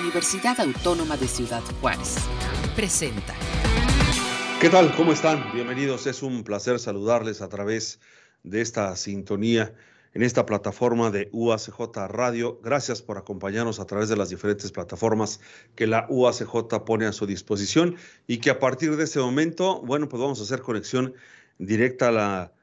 Universidad Autónoma de Ciudad Juárez. Presenta. ¿Qué tal? ¿Cómo están? Bienvenidos. Es un placer saludarles a través de esta sintonía en esta plataforma de UACJ Radio. Gracias por acompañarnos a través de las diferentes plataformas que la UACJ pone a su disposición y que a partir de ese momento, bueno, pues vamos a hacer conexión directa a la,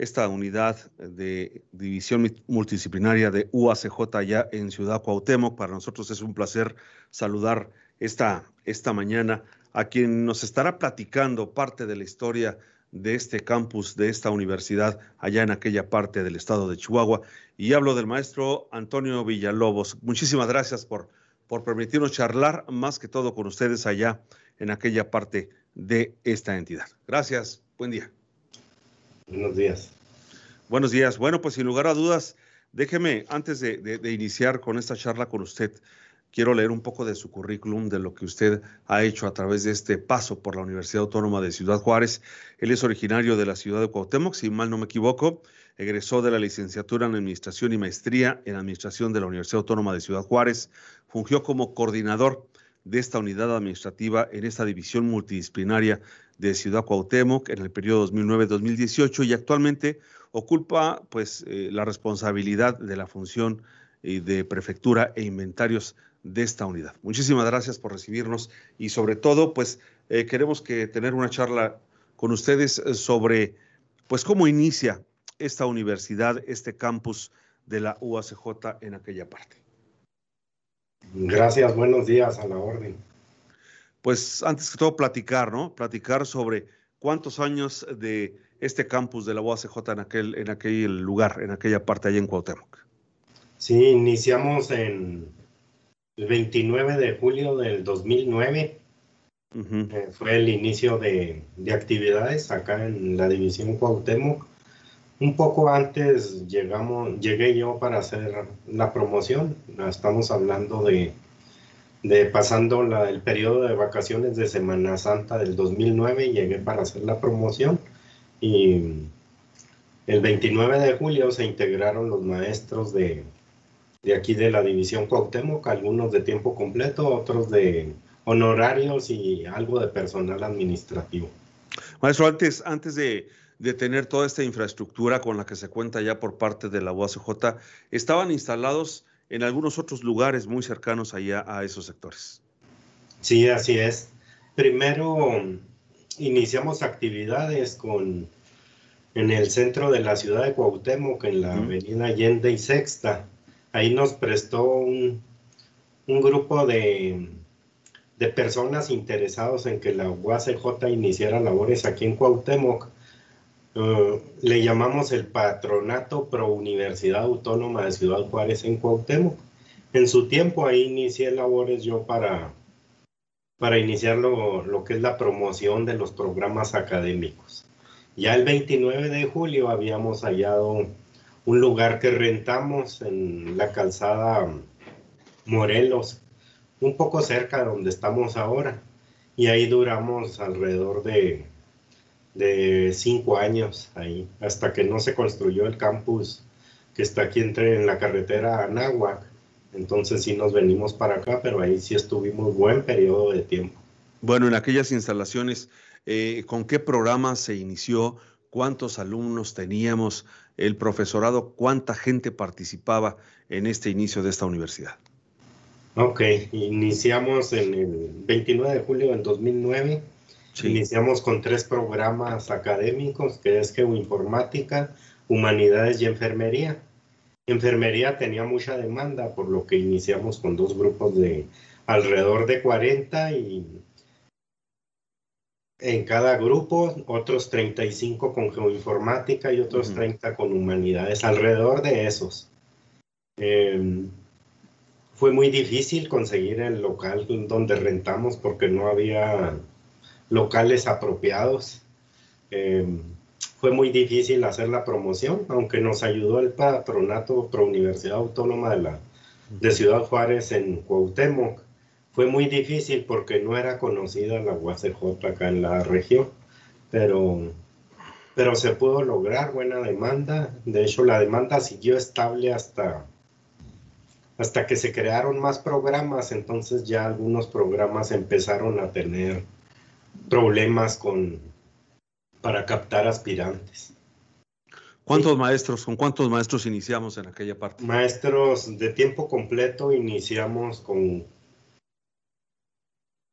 esta unidad de división multidisciplinaria de UACJ allá en Ciudad Cuauhtémoc. Para nosotros es un placer saludar esta, esta mañana a quien nos estará platicando parte de la historia de este campus, de esta universidad, allá en aquella parte del estado de Chihuahua. Y hablo del maestro Antonio Villalobos. Muchísimas gracias por, por permitirnos charlar más que todo con ustedes allá en aquella parte de esta entidad. Gracias, buen día. Buenos días. Buenos días. Bueno, pues sin lugar a dudas, déjeme, antes de, iniciar con esta charla con usted, quiero leer un poco de su currículum, de lo que usted ha hecho a través de este paso por la Universidad Autónoma de Ciudad Juárez. Él es originario de la ciudad de Cuauhtémoc, si mal no me equivoco. Egresó de la licenciatura en Administración y Maestría en Administración de la Universidad Autónoma de Ciudad Juárez. Fungió como coordinador de esta unidad administrativa en esta división multidisciplinaria de Ciudad Cuauhtémoc en el periodo 2009-2018 y actualmente ocupa pues eh, la responsabilidad de la función eh, de prefectura e inventarios de esta unidad. Muchísimas gracias por recibirnos y sobre todo, pues eh, queremos que tener una charla con ustedes sobre, pues cómo inicia esta universidad, este campus de la UACJ en aquella parte. Gracias, buenos días a la orden. Pues antes que todo platicar, ¿no? Platicar sobre cuántos años de este campus de la UACJ en aquel, en aquel lugar, en aquella parte allá en Cuauhtémoc. Sí, iniciamos en el 29 de julio del 2009 eh, fue el inicio de, actividades acá en la división Cuauhtémoc. Un poco antes llegamos, llegué yo para hacer la promoción. Estamos hablando de, de pasando el periodo de vacaciones de Semana Santa del 2009, llegué para hacer la promoción y el 29 de julio se integraron los maestros de, de aquí de la división Cuauhtémoc, algunos de tiempo completo, otros de honorarios y algo de personal administrativo. Maestro, antes, antes de, tener toda esta infraestructura con la que se cuenta ya por parte de la UACJ, estaban instalados en algunos otros lugares muy cercanos allá a esos sectores. Sí, así es. Primero iniciamos actividades con en el centro de la ciudad de Cuauhtémoc, en la avenida Allende y Sexta ahí nos prestó un, grupo de, personas interesados en que la UACJ iniciara labores aquí en Cuauhtémoc. Eh, le llamamos el Patronato Pro Universidad Autónoma de Ciudad Juárez en Cuauhtémoc. En su tiempo ahí inicié labores yo para, para iniciar lo, lo que es la promoción de los programas académicos. Ya el 29 de julio habíamos hallado un lugar que rentamos en la calzada Morelos, un poco cerca de donde estamos ahora. Y ahí duramos alrededor de, de cinco años ahí, hasta que no se construyó el campus que está aquí entre en la carretera Anáhuac. Entonces sí nos venimos para acá, pero ahí sí estuvimos buen periodo de tiempo. Bueno, en aquellas instalaciones, eh, ¿con qué programa se inició? ¿Cuántos alumnos teníamos? el profesorado, cuánta gente participaba en este inicio de esta universidad. Ok, iniciamos en el 29 de julio del 2009. Iniciamos con tres programas académicos, que es Geoinformática, Humanidades y Enfermería. Enfermería tenía mucha demanda, por lo que iniciamos con dos grupos de alrededor de 40 y en cada grupo, otros 35 con geoinformática y otros 30 con humanidades, alrededor de esos. Em, fue muy difícil conseguir el local donde rentamos porque no había locales apropiados. Em, fue muy difícil hacer la promoción, aunque nos ayudó el patronato Pro Universidad Autónoma de, la, de Ciudad Juárez en Cuauhtémoc fue muy difícil porque no era conocida la UACJ acá en la región, pero, pero se pudo lograr buena demanda. De hecho, la demanda siguió estable hasta, hasta que se crearon más programas, entonces ya algunos programas empezaron a tener problemas con para captar aspirantes. ¿Cuántos maestros, con cuántos maestros iniciamos en aquella parte? Maestros de tiempo completo iniciamos con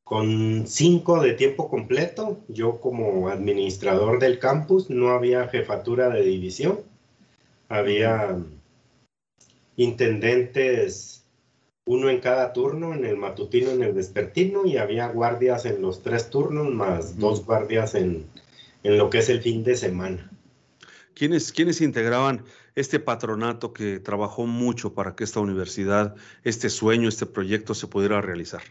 con cinco de tiempo completo. Yo como administrador del campus no había jefatura de división. Había intendentes, uno en cada turno, en el matutino, en el vespertino, y había guardias en los tres turnos, más dos guardias en, en lo que es el fin de semana. ¿Quiénes, ¿Quiénes integraban este patronato que trabajó mucho para que esta universidad, este sueño, este proyecto se pudiera realizar?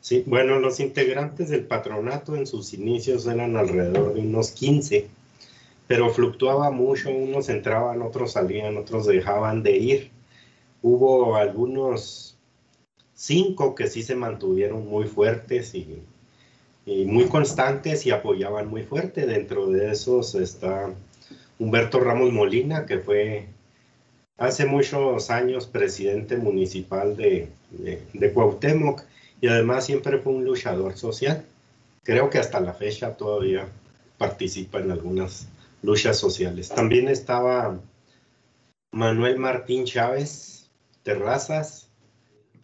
Sí, bueno, los integrantes del patronato en sus inicios eran alrededor de unos 15, pero fluctuaba mucho, unos entraban, otros salían, otros dejaban de ir. Hubo algunos cinco que sí se mantuvieron muy fuertes y, y muy constantes y apoyaban muy fuerte. Dentro de esos está Humberto Ramos Molina, que fue hace muchos años presidente municipal de, de, de Cuauhtémoc y además siempre fue un luchador social. Creo que hasta la fecha todavía participa en algunas luchas sociales. También estaba Manuel Martín Chávez Terrazas,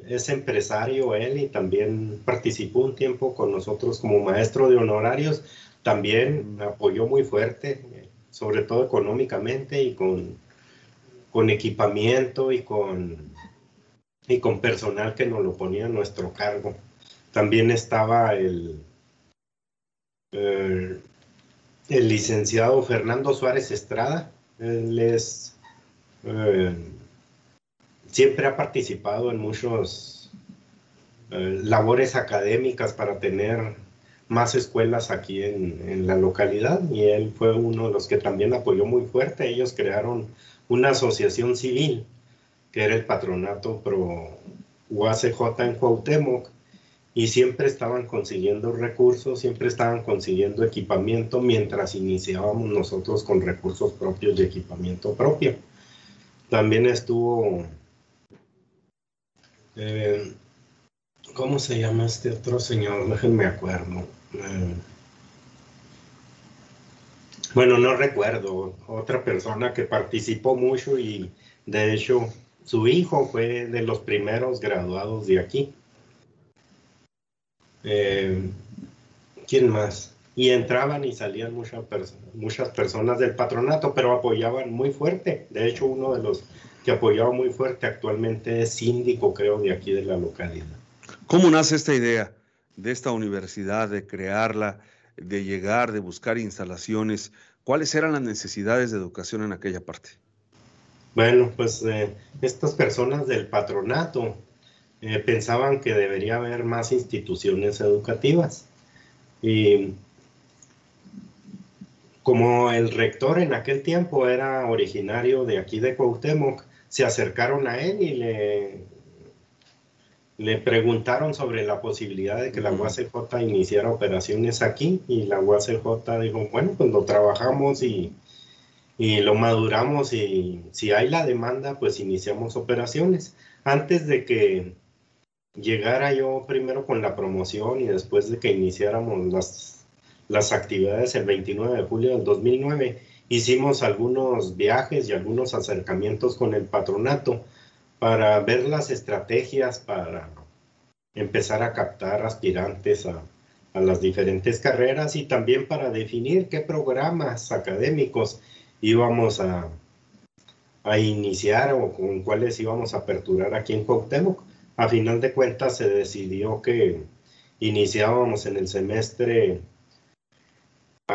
es empresario él y también participó un tiempo con nosotros como maestro de honorarios. También apoyó muy fuerte, sobre todo económicamente y con, con equipamiento y con y con personal que nos lo ponía a nuestro cargo. También estaba el, el, licenciado Fernando Suárez Estrada. Él es, eh, siempre ha participado en muchos eh, labores académicas para tener más escuelas aquí en, en, la localidad y él fue uno de los que también apoyó muy fuerte. Ellos crearon una asociación civil que era el patronato pro UACJ en Cuauhtémoc, y siempre estaban consiguiendo recursos, siempre estaban consiguiendo equipamiento mientras iniciábamos nosotros con recursos propios de equipamiento propio. También estuvo, eh, ¿cómo se llama este otro señor? Déjenme acuerdo. Eh, bueno, no recuerdo, otra persona que participó mucho y de hecho su hijo fue de los primeros graduados de aquí. Eh, ¿Quién más? Y entraban y salían muchas, muchas personas del patronato, pero apoyaban muy fuerte. De hecho, uno de los que apoyaba muy fuerte actualmente es síndico, creo, de aquí de la localidad. ¿Cómo nace esta idea de esta universidad, de crearla, de llegar, de buscar instalaciones? ¿Cuáles eran las necesidades de educación en aquella parte? Bueno, pues eh, estas personas del patronato eh, pensaban que debería haber más instituciones educativas. Y como el rector en aquel tiempo era originario de aquí de Cuauhtémoc, se acercaron a él y le, le preguntaron sobre la posibilidad de que la UACJ iniciara operaciones aquí y la UACJ dijo, bueno, pues lo trabajamos y y lo maduramos y si hay la demanda, pues iniciamos operaciones. Antes de que llegara yo primero con la promoción y después de que iniciáramos las, las actividades el 29 de julio del 2009, hicimos algunos viajes y algunos acercamientos con el patronato para ver las estrategias para empezar a captar aspirantes a, las diferentes carreras y también para definir qué programas académicos íbamos a, a iniciar o con cuáles íbamos a aperturar aquí en Cuauhtémoc. A final de cuentas se decidió que iniciábamos en el semestre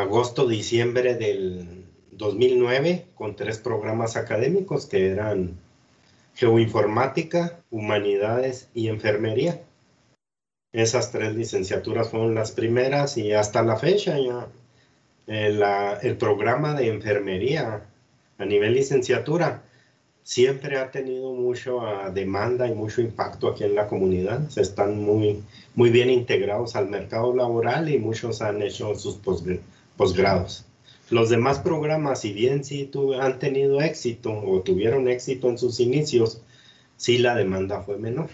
agosto-diciembre del 2009 con tres programas académicos que eran geoinformática, humanidades y enfermería. Esas tres licenciaturas fueron las primeras y hasta la fecha ya el, el programa de enfermería a nivel licenciatura siempre ha tenido mucha demanda y mucho impacto aquí en la comunidad. Se están muy, muy bien integrados al mercado laboral y muchos han hecho sus posgrados. Los demás programas, si bien sí han tenido éxito o tuvieron éxito en sus inicios, sí la demanda fue menor.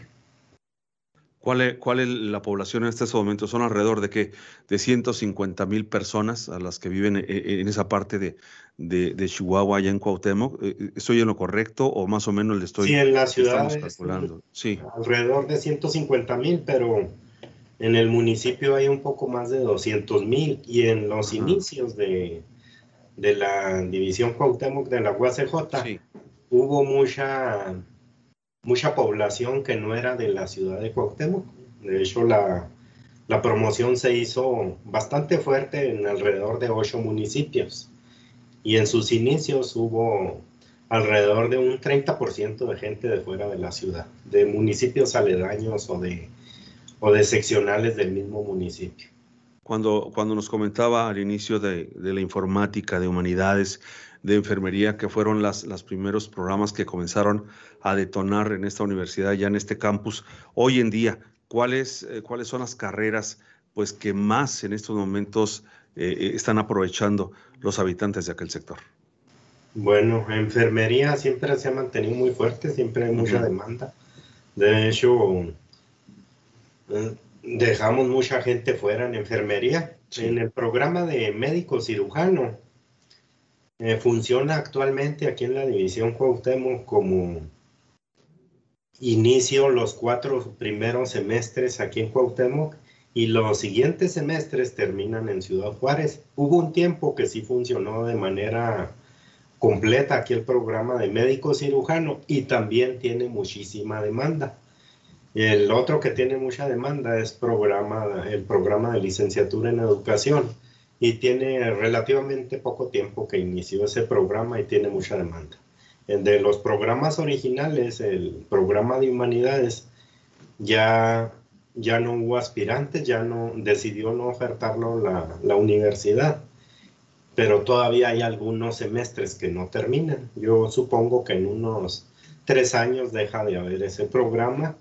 ¿Cuál es, ¿Cuál es, la población en este momento? Son alrededor de que de 150 mil personas a las que viven eh, eh, en, esa parte de, de, Chihuahua, allá en Cuauhtémoc. Eh, ¿Estoy en lo correcto o más o menos le estoy sí, en la ciudad calculando? Sí. Alrededor de 150 mil, pero en el municipio hay un poco más de 200 mil y en los inicios de, de, la división Cuauhtémoc de la UACJ hubo mucha mucha población que no era de la ciudad de Cuauhtémoc. De hecho, la, la promoción se hizo bastante fuerte en alrededor de ocho municipios. Y en sus inicios hubo alrededor de un 30% de gente de fuera de la ciudad, de municipios aledaños o de, o de seccionales del mismo municipio. Cuando, cuando nos comentaba al inicio de, de la informática, de humanidades, de enfermería, que fueron las, los primeros programas que comenzaron a detonar en esta universidad, ya en este campus. Hoy en día, ¿cuáles, eh, cuáles son las carreras pues, que más en estos momentos eh, eh, están aprovechando los habitantes de aquel sector? Bueno, enfermería siempre se ha mantenido muy fuerte, siempre hay mucha demanda. De hecho, dejamos mucha gente fuera en enfermería. En el programa de médico cirujano, eh, funciona actualmente aquí en la división Cuauhtémoc como inicio los cuatro primeros semestres aquí en Cuauhtémoc y los siguientes semestres terminan en Ciudad Juárez. Hubo un tiempo que sí funcionó de manera completa aquí el programa de médico cirujano y también tiene muchísima demanda. El otro que tiene mucha demanda es programa, el programa de licenciatura en educación y tiene relativamente poco tiempo que inició ese programa y tiene mucha demanda. De los programas originales, el programa de humanidades, ya, ya no hubo aspirantes, ya no decidió no ofertarlo la, la universidad, pero todavía hay algunos semestres que no terminan. Yo supongo que en unos tres años deja de haber ese programa,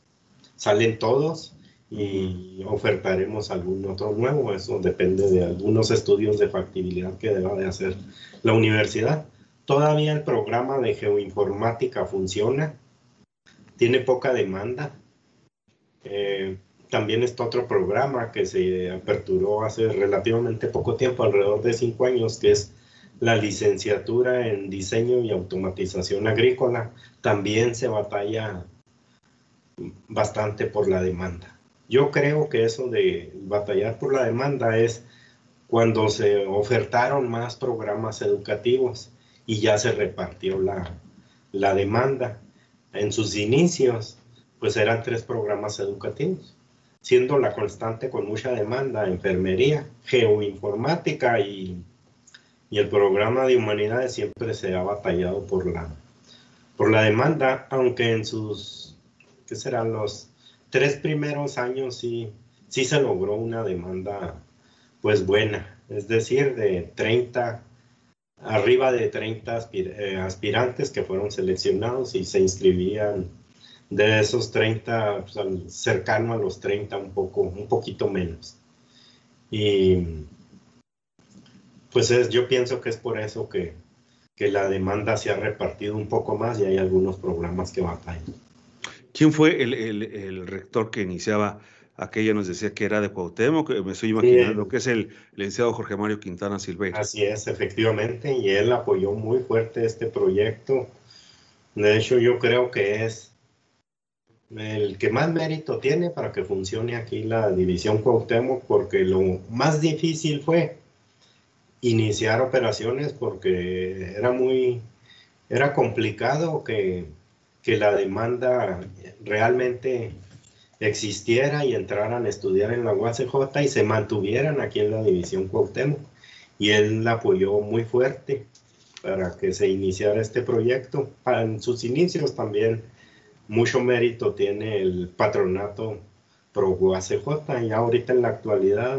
salen todos y ofertaremos algún otro nuevo. Eso depende de algunos estudios de factibilidad que deba de hacer la universidad. Todavía el programa de geoinformática funciona, tiene poca demanda. Eh, también está otro programa que se aperturó hace relativamente poco tiempo, alrededor de cinco años, que es la licenciatura en diseño y automatización agrícola. También se batalla bastante por la demanda. Yo creo que eso de batallar por la demanda es cuando se ofertaron más programas educativos y ya se repartió la, la demanda. En sus inicios, pues eran tres programas educativos, siendo la constante con mucha demanda enfermería, geoinformática y, y el programa de humanidades siempre se ha batallado por la, por la demanda, aunque en sus, ¿qué serán los tres primeros años sí, sí se logró una demanda pues buena, es decir, de 30, arriba de 30 eh, aspirantes que fueron seleccionados y se inscribían de esos 30, pues, cercano a los 30, un, poco, un poquito menos. Y pues es, yo pienso que es por eso que, que la demanda se ha repartido un poco más y hay algunos programas que batallan. ¿Quién fue el, rector que iniciaba aquella? Nos decía que era de Cuauhtémoc, me estoy imaginando que es el licenciado Jorge Mario Quintana Silveira. Así es, efectivamente, y él apoyó muy fuerte este proyecto. De hecho, yo creo que es el que más mérito tiene para que funcione aquí la división Cuauhtémoc, porque lo más difícil fue iniciar operaciones porque era muy, era complicado que que la demanda realmente existiera y entraran a estudiar en la UACJ y se mantuvieran aquí en la división Cuauhtémoc. Y él la apoyó muy fuerte para que se iniciara este proyecto. En sus inicios también mucho mérito tiene el patronato pro UACJ y ahorita en la actualidad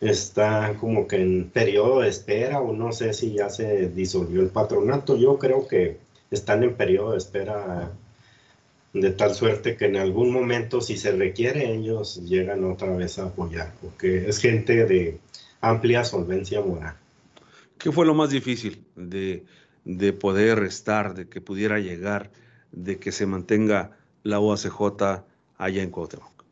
está como que en periodo de espera o no sé si ya se disolvió el patronato. Yo creo que están en periodo de espera de tal suerte que en algún momento, si se requiere, ellos llegan otra vez a apoyar, porque es gente de amplia solvencia moral. ¿Qué fue lo más difícil de, poder estar, de que pudiera llegar de que se mantenga la UACJ allá en Cuauhtémoc?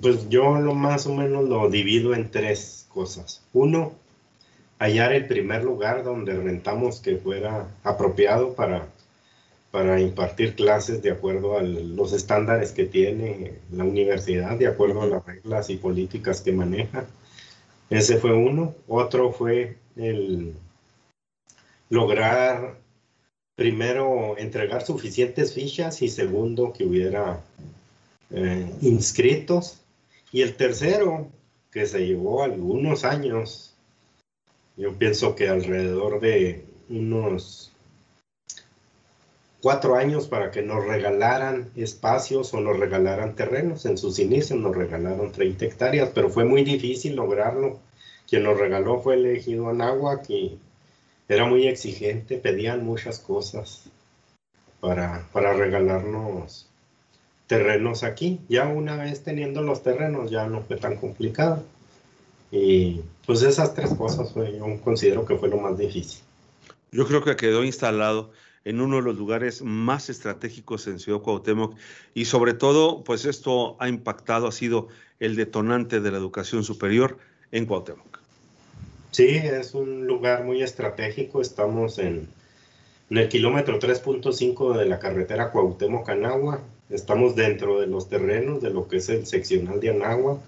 Pues yo lo más o menos lo divido en tres cosas. Uno, hallar el primer lugar donde rentamos que fuera apropiado para, para impartir clases de acuerdo a los estándares que tiene la universidad, de acuerdo a las reglas y políticas que maneja. Ese fue uno. Otro fue el lograr primero entregar suficientes fichas y segundo que hubiera eh, inscritos. Y el tercero, que se llevó algunos años, yo pienso que alrededor de unos cuatro años para que nos regalaran espacios o nos regalaran terrenos. En sus inicios nos regalaron 30 hectáreas, pero fue muy difícil lograrlo. Quien nos regaló fue elegido Anáhuac y era muy exigente, pedían muchas cosas para, para regalarnos terrenos aquí. Ya una vez teniendo los terrenos ya no fue tan complicado. Y pues esas tres cosas fue, yo considero que fue lo más difícil. Yo creo que quedó instalado en uno de los lugares más estratégicos en Ciudad Cuauhtémoc y sobre todo, pues esto ha impactado, ha sido el detonante de la educación superior en Cuauhtémoc. Sí, es un lugar muy estratégico, estamos en, en el kilómetro 3.5 de la carretera Cuauhtémoc-Anagua, estamos dentro de los terrenos de lo que es el seccional de Anáhuac,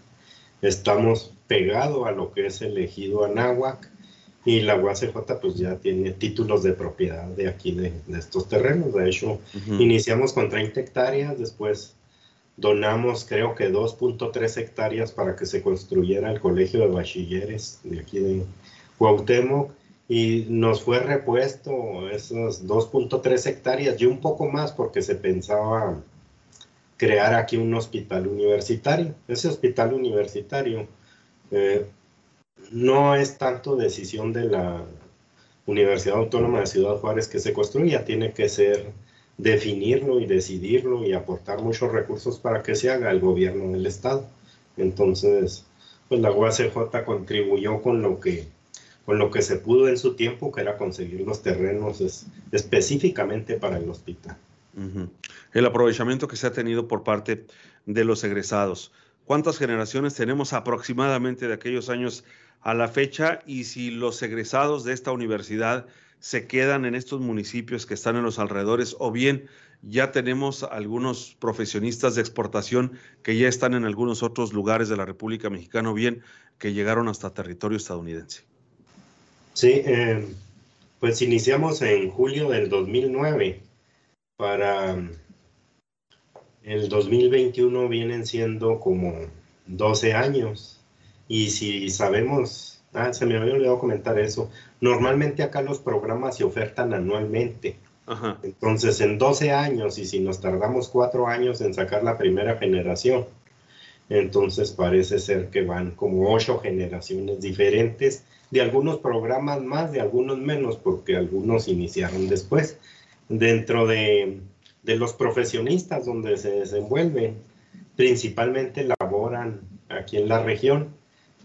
estamos pegado a lo que es el ejido Anáhuac y la UACJ pues ya tiene títulos de propiedad de aquí de, estos terrenos. De hecho, iniciamos con 30 hectáreas, después donamos creo que 2.3 hectáreas para que se construyera el colegio de bachilleres de aquí de Cuauhtémoc y nos fue repuesto esas 2.3 hectáreas y un poco más porque se pensaba crear aquí un hospital universitario. Ese hospital universitario eh, no es tanto decisión de la Universidad Autónoma de Ciudad Juárez que se construya, tiene que ser definirlo y decidirlo y aportar muchos recursos para que se haga el gobierno del estado. Entonces, pues la UACJ contribuyó con lo que con lo que se pudo en su tiempo, que era conseguir los terrenos específicamente para el hospital. El aprovechamiento que se ha tenido por parte de los egresados. ¿Cuántas generaciones tenemos aproximadamente de aquellos años a la fecha? Y si los egresados de esta universidad se quedan en estos municipios que están en los alrededores o bien ya tenemos algunos profesionistas de exportación que ya están en algunos otros lugares de la República Mexicana o bien que llegaron hasta territorio estadounidense. Sí, eh, pues iniciamos en julio del 2009 para el 2021 vienen siendo como 12 años. Y si sabemos, ah, se me había olvidado comentar eso, normalmente acá los programas se ofertan anualmente. Entonces, en 12 años, y si nos tardamos 4 años en sacar la primera generación, entonces parece ser que van como 8 generaciones diferentes, de algunos programas más, de algunos menos, porque algunos iniciaron después dentro de, los profesionistas donde se desenvuelven, principalmente laboran aquí en la región.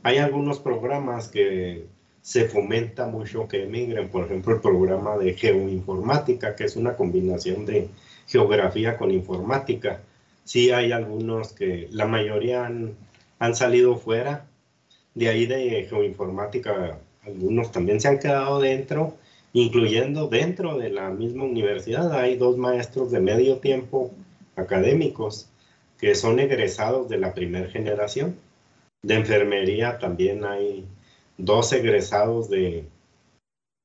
Hay algunos programas que se fomenta mucho que emigren, por ejemplo, el programa de geoinformática, que es una combinación de geografía con informática. Sí hay algunos que la mayoría han, han salido fuera, de ahí de geoinformática, algunos también se han quedado dentro incluyendo dentro de la misma universidad hay dos maestros de medio tiempo académicos que son egresados de la primera generación. De enfermería también hay dos egresados de,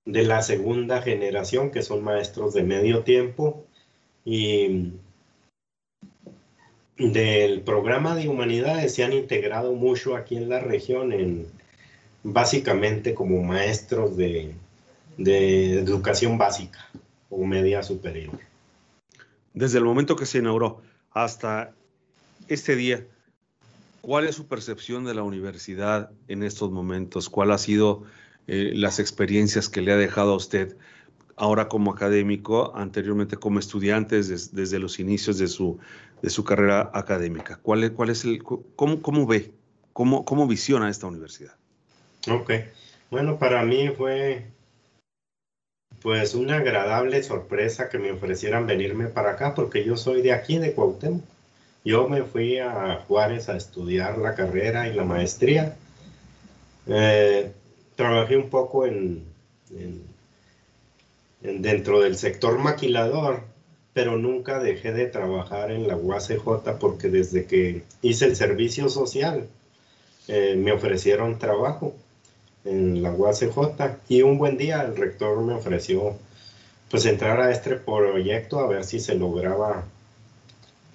de la segunda generación que son maestros de medio tiempo y del programa de humanidades se han integrado mucho aquí en la región en básicamente como maestros de de educación básica o media superior. Desde el momento que se inauguró hasta este día, ¿cuál es su percepción de la universidad en estos momentos? ¿Cuál ha sido eh, las experiencias que le ha dejado a usted ahora como académico, anteriormente como estudiante desde, los inicios de su, de su carrera académica? ¿Cuál es, cuál es el, cómo, cómo ve, cómo, cómo visiona esta universidad? Ok, bueno, para mí fue pues una agradable sorpresa que me ofrecieran venirme para acá, porque yo soy de aquí, de Cuauhtémoc. Yo me fui a Juárez a estudiar la carrera y la maestría. Eh, trabajé un poco en, dentro del sector maquilador, pero nunca dejé de trabajar en la UACJ porque desde que hice el servicio social eh, me ofrecieron trabajo en la UACJ y un buen día el rector me ofreció pues entrar a este proyecto a ver si se lograba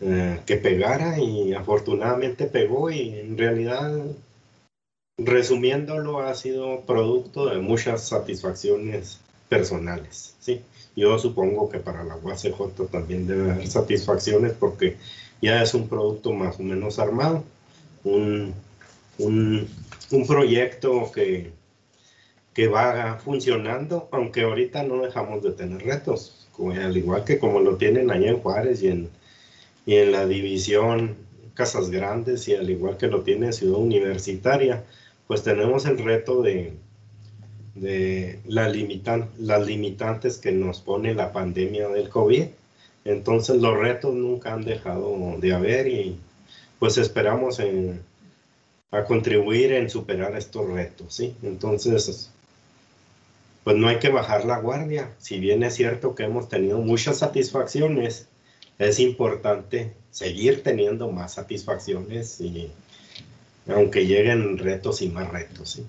eh, que pegara y afortunadamente pegó y en realidad resumiéndolo ha sido producto de muchas satisfacciones personales, ¿sí? Yo supongo que para la UACJ también debe haber satisfacciones porque ya es un producto más o menos armado, un, un, un proyecto que, que va funcionando, aunque ahorita no dejamos de tener retos, al igual que como lo tienen allá en Juárez y en, y en la división Casas Grandes y al igual que lo tiene Ciudad Universitaria, pues tenemos el reto de, de la limitan, las limitantes que nos pone la pandemia del COVID. Entonces los retos nunca han dejado de haber y pues esperamos en, a contribuir en superar estos retos, ¿sí? Entonces, pues no hay que bajar la guardia. Si bien es cierto que hemos tenido muchas satisfacciones, es importante seguir teniendo más satisfacciones y aunque lleguen retos y más retos. ¿sí?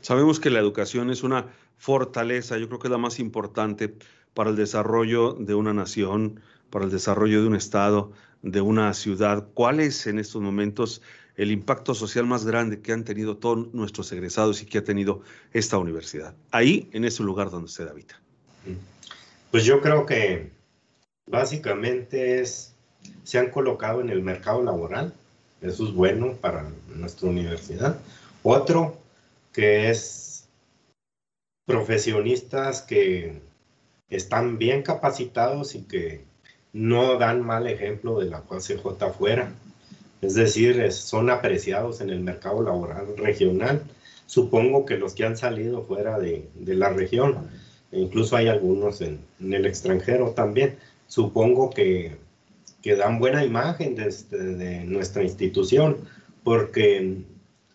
Sabemos que la educación es una fortaleza, yo creo que es la más importante para el desarrollo de una nación, para el desarrollo de un estado, de una ciudad. ¿Cuál es en estos momentos el impacto social más grande que han tenido todos nuestros egresados y que ha tenido esta universidad? Ahí, en ese lugar donde usted habita. Pues yo creo que básicamente se han colocado en el mercado laboral. Eso es bueno para nuestra universidad. Otro que es profesionistas que están bien capacitados y que no dan mal ejemplo de la CJ afuera. Es decir, son apreciados en el mercado laboral regional. Supongo que los que han salido fuera de, la región, e incluso hay algunos en, el extranjero también, supongo que, que dan buena imagen de, este, de, nuestra institución, porque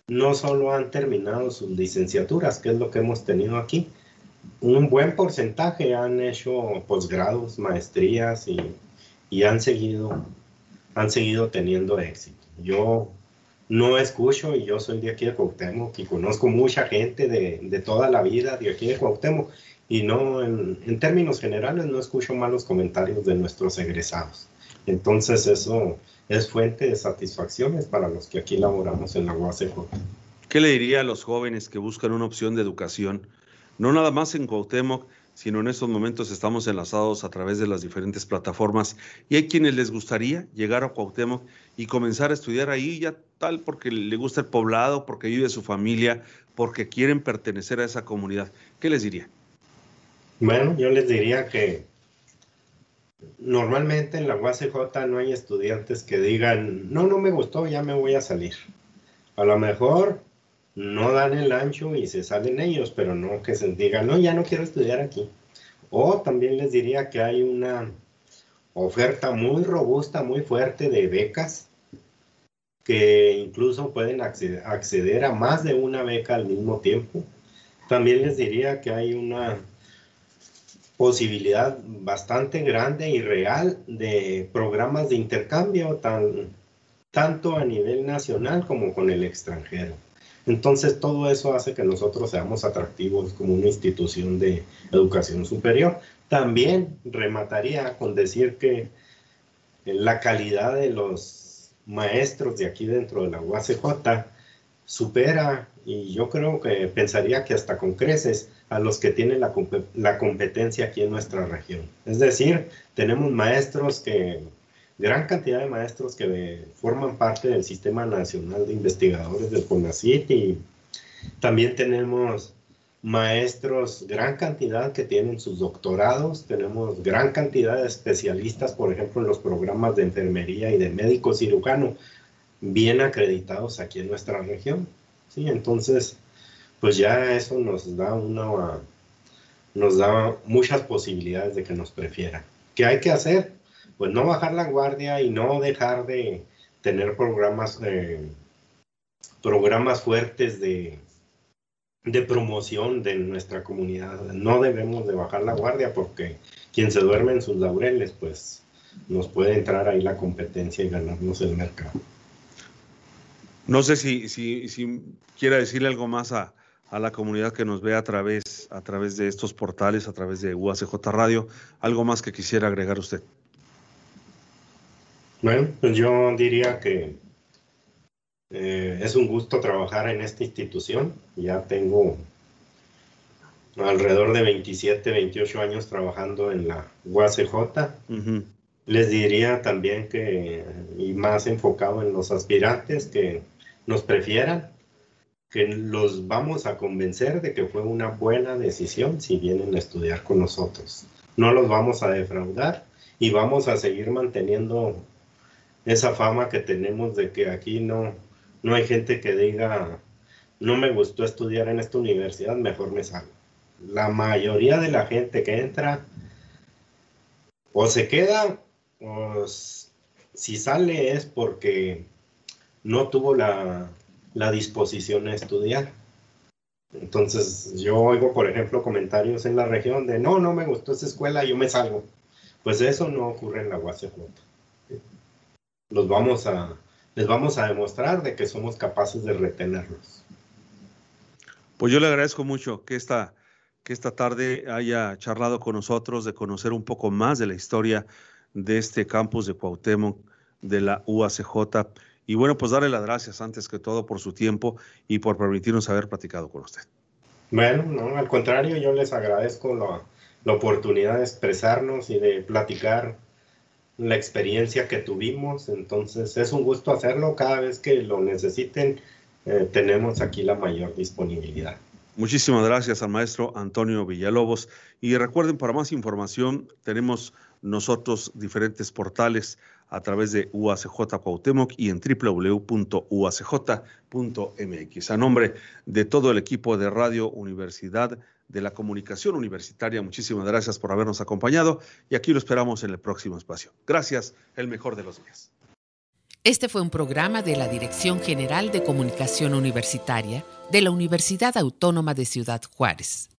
no solo han terminado sus licenciaturas, que es lo que hemos tenido aquí, un buen porcentaje han hecho posgrados, maestrías y, y han seguido han seguido teniendo éxito. Yo no escucho y yo soy de aquí de Cuauhtémoc y conozco mucha gente de, de toda la vida de aquí de Cuauhtémoc y no, en, términos generales, no escucho malos comentarios de nuestros egresados. Entonces eso es fuente de satisfacciones para los que aquí laboramos en la UACJ. ¿Qué le diría a los jóvenes que buscan una opción de educación, no nada más en Cuauhtémoc, sino en estos momentos estamos enlazados a través de las diferentes plataformas y hay quienes les gustaría llegar a Cuauhtémoc y comenzar a estudiar ahí ya tal porque le gusta el poblado, porque vive su familia, porque quieren pertenecer a esa comunidad. ¿Qué les diría? Bueno, yo les diría que normalmente en la UACJ no hay estudiantes que digan, no, no me gustó, ya me voy a salir. A lo mejor no dan el ancho y se salen ellos, pero no que se digan, no, ya no quiero estudiar aquí. O también les diría que hay una oferta muy robusta, muy fuerte de becas, que incluso pueden acceder, a más de una beca al mismo tiempo. También les diría que hay una posibilidad bastante grande y real de programas de intercambio, tan, tanto a nivel nacional como con el extranjero. Entonces todo eso hace que nosotros seamos atractivos como una institución de educación superior. También remataría con decir que la calidad de los maestros de aquí dentro de la UACJ supera, y yo creo que pensaría que hasta con creces, a los que tienen la, la competencia aquí en nuestra región. Es decir, tenemos maestros que gran cantidad de maestros que forman parte del Sistema Nacional de Investigadores del CONACYT y también tenemos maestros, gran cantidad que tienen sus doctorados, tenemos gran cantidad de especialistas, por ejemplo, en los programas de enfermería y de médico cirujano, bien acreditados aquí en nuestra región. ¿sí? Entonces, pues ya eso nos da una nos da muchas posibilidades de que nos prefieran. ¿Qué hay que hacer? Pues no bajar la guardia y no dejar de tener programas, eh, programas fuertes de, de promoción de nuestra comunidad. No debemos de bajar la guardia porque quien se duerme en sus laureles, pues nos puede entrar ahí la competencia y ganarnos el mercado. No sé si, si, si quiera decirle algo más a, a, la comunidad que nos ve a través, a través de estos portales, a través de UACJ Radio. ¿Algo más que quisiera agregar usted? Bueno, pues yo diría que eh, es un gusto trabajar en esta institución. Ya tengo alrededor de 27, 28 años trabajando en la UACJ. Les diría también que, y más enfocado en los aspirantes, que nos prefieran, que los vamos a convencer de que fue una buena decisión si vienen a estudiar con nosotros. No los vamos a defraudar y vamos a seguir manteniendo esa fama que tenemos de que aquí no, no hay gente que diga, no me gustó estudiar en esta universidad, mejor me salgo. La mayoría de la gente que entra o se queda o si sale es porque no tuvo la, la disposición a estudiar. Entonces yo oigo, por ejemplo, comentarios en la región de, no, no me gustó esa escuela, yo me salgo. Pues eso no ocurre en la UACJ. Los vamos a, les vamos a demostrar de que somos capaces de retenerlos. Pues yo le agradezco mucho que esta, que esta tarde haya charlado con nosotros, de conocer un poco más de la historia de este campus de Cuauhtémoc, de la UACJ. Y bueno, pues darle las gracias antes que todo por su tiempo y por permitirnos haber platicado con usted. Bueno, no, al contrario, yo les agradezco la, la oportunidad de expresarnos y de platicar la experiencia que tuvimos. Entonces es un gusto hacerlo. Cada vez que lo necesiten, eh, tenemos aquí la mayor disponibilidad. Muchísimas gracias al maestro Antonio Villalobos. Y recuerden, para más información, tenemos nosotros diferentes portales a través de UACJ Cuauhtémoc y en www.uacj.mx. A nombre de todo el equipo de Radio Universidad de la Comunicación Universitaria, muchísimas gracias por habernos acompañado y aquí lo esperamos en el próximo espacio. Gracias, el mejor de los días. Este fue un programa de la Dirección General de Comunicación Universitaria de la Universidad Autónoma de Ciudad Juárez.